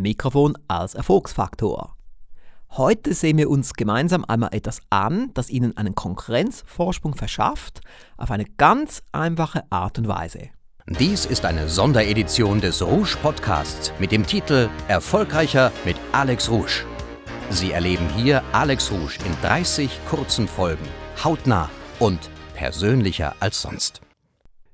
Mikrofon als Erfolgsfaktor. Heute sehen wir uns gemeinsam einmal etwas an, das Ihnen einen Konkurrenzvorsprung verschafft, auf eine ganz einfache Art und Weise. Dies ist eine Sonderedition des Rouge Podcasts mit dem Titel Erfolgreicher mit Alex Rouge. Sie erleben hier Alex Rouge in 30 kurzen Folgen, hautnah und persönlicher als sonst.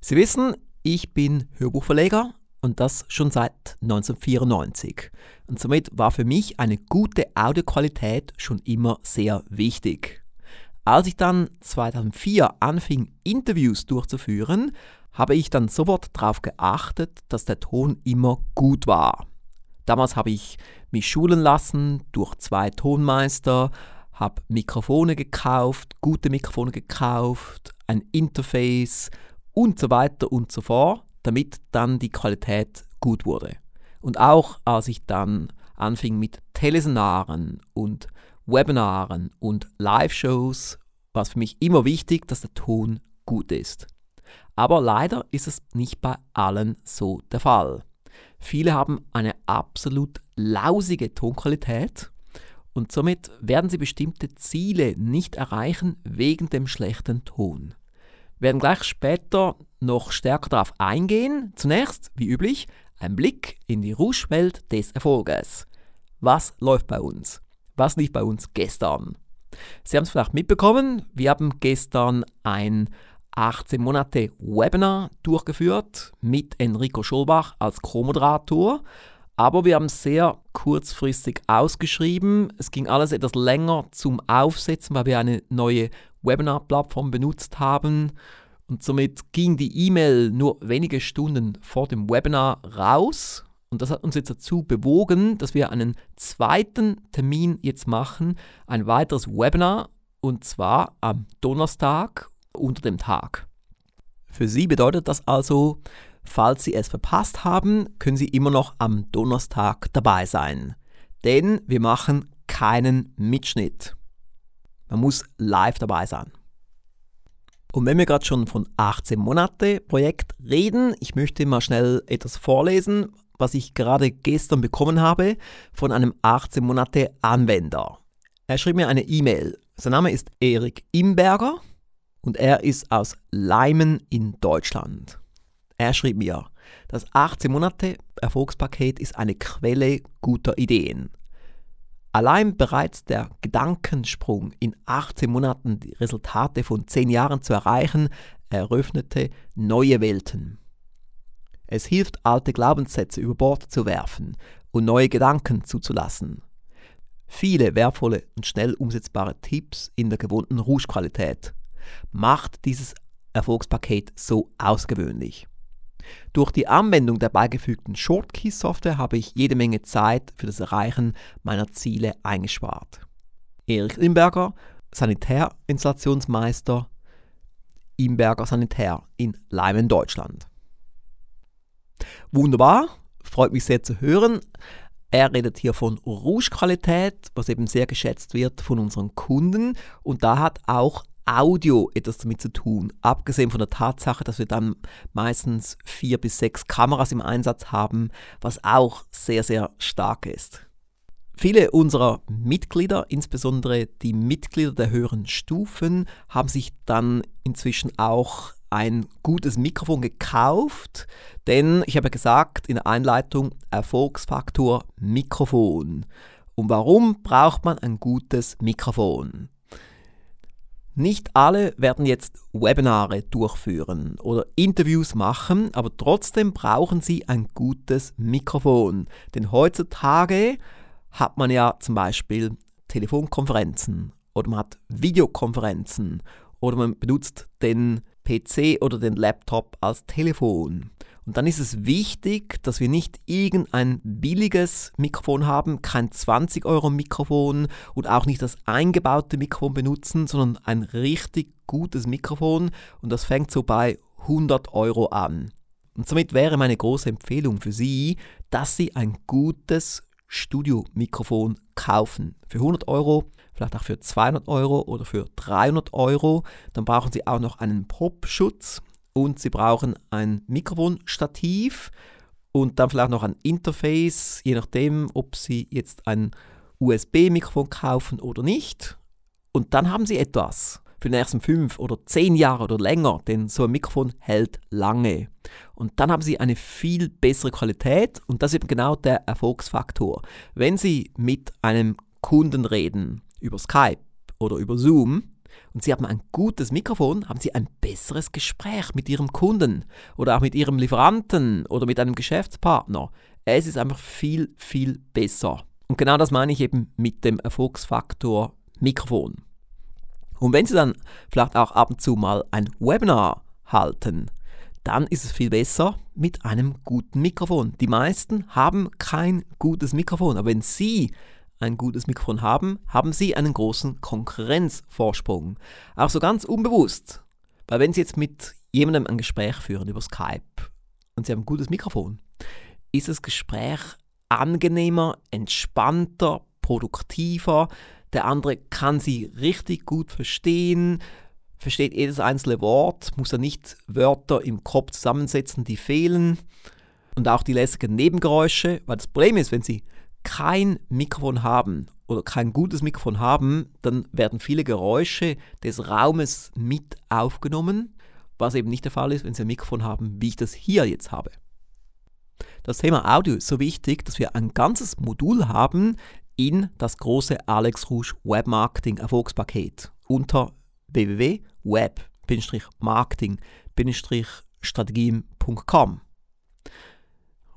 Sie wissen, ich bin Hörbuchverleger und das schon seit 1994. Und somit war für mich eine gute Audioqualität schon immer sehr wichtig. Als ich dann 2004 anfing, Interviews durchzuführen, habe ich dann sofort darauf geachtet, dass der Ton immer gut war. Damals habe ich mich schulen lassen durch zwei Tonmeister, habe Mikrofone gekauft, gute Mikrofone gekauft, ein Interface und so weiter und so fort, damit dann die Qualität gut wurde. Und auch als ich dann anfing mit Teleseminaren und Webinaren und Live-Shows, war es für mich immer wichtig, dass der Ton gut ist. Aber leider ist es nicht bei allen so der Fall. Viele haben eine absolut lausige Tonqualität und somit werden sie bestimmte Ziele nicht erreichen wegen dem schlechten Ton. Wir werden gleich später noch stärker darauf eingehen. Zunächst, wie üblich, ein Blick in die Rouge-Welt des Erfolges. Was läuft bei uns? Was lief bei uns gestern? Sie haben es vielleicht mitbekommen, wir haben gestern ein 18 Monate Webinar durchgeführt mit Enrico Schulbach als Co-Moderator. Aber wir haben sehr kurzfristig ausgeschrieben. Es ging alles etwas länger zum Aufsetzen, weil wir eine neue Webinar-Plattform benutzt haben. Und somit ging die E-Mail nur wenige Stunden vor dem Webinar raus. Und das hat uns jetzt dazu bewogen, dass wir einen zweiten Termin jetzt machen, ein weiteres Webinar, und zwar am Donnerstag unter dem Tag. Für Sie bedeutet das also, falls Sie es verpasst haben, können Sie immer noch am Donnerstag dabei sein. Denn wir machen keinen Mitschnitt. Man muss live dabei sein. Und wenn wir gerade schon von 18 Monate Projekt reden, ich möchte mal schnell etwas vorlesen, was ich gerade gestern bekommen habe von einem 18 Monate Anwender. Er schrieb mir eine E-Mail. Sein Name ist Erik Imberger und er ist aus Leimen in Deutschland. Er schrieb mir, das 18 Monate Erfolgspaket ist eine Quelle guter Ideen. Allein bereits der Gedankensprung, in 18 Monaten die Resultate von 10 Jahren zu erreichen, eröffnete neue Welten. Es hilft, alte Glaubenssätze über Bord zu werfen und neue Gedanken zuzulassen. Viele wertvolle und schnell umsetzbare Tipps in der gewohnten Rouge-Qualität macht dieses Erfolgspaket so außergewöhnlich. Durch die Anwendung der beigefügten Shortkey-Software habe ich jede Menge Zeit für das Erreichen meiner Ziele eingespart. Erich Imberger, Sanitärinstallationsmeister, Imberger Sanitär in Leimen, Deutschland. Wunderbar, freut mich sehr zu hören. Er redet hier von Rouge-Qualität, was eben sehr geschätzt wird von unseren Kunden. Und da hat auch Audio etwas damit zu tun. Abgesehen von der Tatsache, dass wir dann meistens vier bis sechs Kameras im Einsatz haben, was auch sehr, sehr stark ist. Viele unserer Mitglieder, insbesondere die Mitglieder der höheren Stufen, haben sich dann inzwischen auch ein gutes Mikrofon gekauft, denn ich habe gesagt in der Einleitung Erfolgsfaktor Mikrofon. Und warum braucht man ein gutes Mikrofon? Nicht alle werden jetzt Webinare durchführen oder Interviews machen, aber trotzdem brauchen sie ein gutes Mikrofon. Denn heutzutage hat man ja zum Beispiel Telefonkonferenzen oder man hat Videokonferenzen oder man benutzt den PC oder den Laptop als Telefon. Und dann ist es wichtig, dass wir nicht irgendein billiges Mikrofon haben, kein 20 Euro Mikrofon und auch nicht das eingebaute Mikrofon benutzen, sondern ein richtig gutes Mikrofon und das fängt so bei 100 Euro an. Und somit wäre meine große Empfehlung für Sie, dass Sie ein gutes Studio-Mikrofon kaufen. Für 100 Euro, vielleicht auch für 200 Euro oder für 300 Euro. Dann brauchen Sie auch noch einen Popschutz und Sie brauchen ein Mikrofonstativ und dann vielleicht noch ein Interface, je nachdem, ob Sie jetzt ein USB-Mikrofon kaufen oder nicht. Und dann haben Sie etwas für die nächsten fünf oder zehn Jahre oder länger, denn so ein Mikrofon hält lange. Und dann haben Sie eine viel bessere Qualität und das ist eben genau der Erfolgsfaktor. Wenn Sie mit einem Kunden reden, über Skype oder über Zoom, und Sie haben ein gutes Mikrofon, haben Sie ein besseres Gespräch mit Ihrem Kunden oder auch mit Ihrem Lieferanten oder mit einem Geschäftspartner. Es ist einfach viel, viel besser. Und genau das meine ich eben mit dem Erfolgsfaktor Mikrofon. Und wenn Sie dann vielleicht auch ab und zu mal ein Webinar halten, dann ist es viel besser mit einem guten Mikrofon. Die meisten haben kein gutes Mikrofon, aber wenn Sie ein gutes Mikrofon haben, haben Sie einen großen Konkurrenzvorsprung. Auch so ganz unbewusst. Weil wenn Sie jetzt mit jemandem ein Gespräch führen über Skype und Sie haben ein gutes Mikrofon, ist das Gespräch angenehmer, entspannter, produktiver, der andere kann sie richtig gut verstehen, versteht jedes einzelne Wort, muss er nicht Wörter im Kopf zusammensetzen, die fehlen. Und auch die lässigen Nebengeräusche, weil das Problem ist, wenn Sie kein Mikrofon haben oder kein gutes Mikrofon haben, dann werden viele Geräusche des Raumes mit aufgenommen, was eben nicht der Fall ist, wenn Sie ein Mikrofon haben, wie ich das hier jetzt habe. Das Thema Audio ist so wichtig, dass wir ein ganzes Modul haben, in das große Alex Rouge Webmarketing Erfolgspaket unter www.web-marketing-strategien.com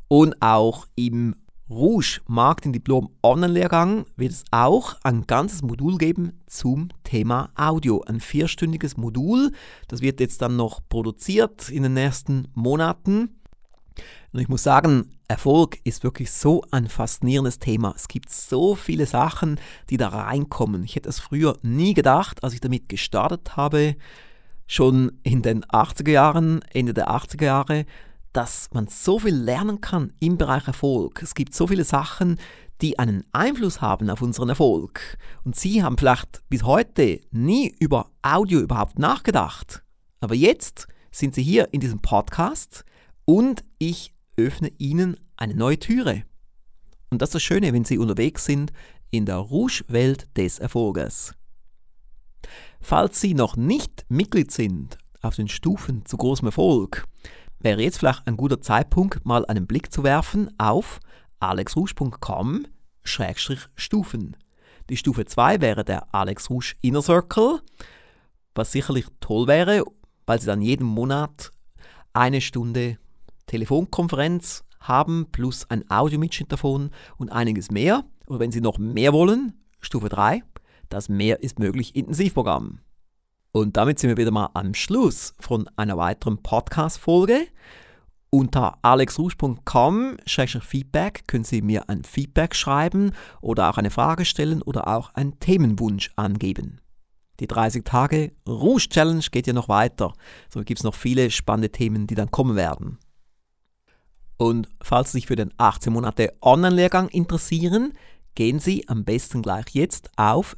und auch im Rouge Marketing Diplom Online-Lehrgang wird es auch ein ganzes Modul geben zum Thema Audio. Ein vierstündiges Modul. Das wird jetzt dann noch produziert in den nächsten Monaten. Und ich muss sagen, Erfolg ist wirklich so ein faszinierendes Thema. Es gibt so viele Sachen, die da reinkommen. Ich hätte es früher nie gedacht, als ich damit gestartet habe, schon in den 80er Jahren, Ende der 80er Jahre, dass man so viel lernen kann im Bereich Erfolg. Es gibt so viele Sachen, die einen Einfluss haben auf unseren Erfolg. Und Sie haben vielleicht bis heute nie über Audio überhaupt nachgedacht. Aber jetzt sind Sie hier in diesem Podcast und ich öffne Ihnen eine neue Türe. Und das ist das Schöne, wenn Sie unterwegs sind in der Rouge-Welt des Erfolges. Falls Sie noch nicht Mitglied sind auf den Stufen zu großem Erfolg, wäre jetzt vielleicht ein guter Zeitpunkt, mal einen Blick zu werfen auf alexrouge.com-stufen. Die Stufe 2 wäre der Alex Rouge Inner Circle, was sicherlich toll wäre, weil Sie dann jeden Monat eine Stunde Telefonkonferenz haben, plus ein Audiomitschnitt davon und einiges mehr. Und wenn Sie noch mehr wollen, Stufe 3, das Mehr ist möglich Intensivprogramm. Und damit sind wir wieder mal am Schluss von einer weiteren Podcast-Folge. Unter alexrusch.com-feedback können Sie mir ein Feedback schreiben oder auch eine Frage stellen oder auch einen Themenwunsch angeben. Die 30 Tage Rouge Challenge geht ja noch weiter. So gibt es noch viele spannende Themen, die dann kommen werden. Und falls Sie sich für den 18 Monate Online-Lehrgang interessieren, gehen Sie am besten gleich jetzt auf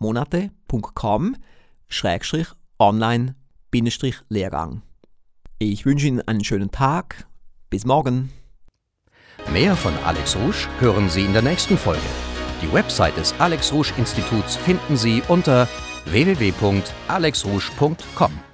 www.18monate.com-online-lehrgang. Ich wünsche Ihnen einen schönen Tag. Bis morgen. Mehr von Alex Rouge hören Sie in der nächsten Folge. Die Website des Alex Rouge Instituts finden Sie unter www.alexrouge.com.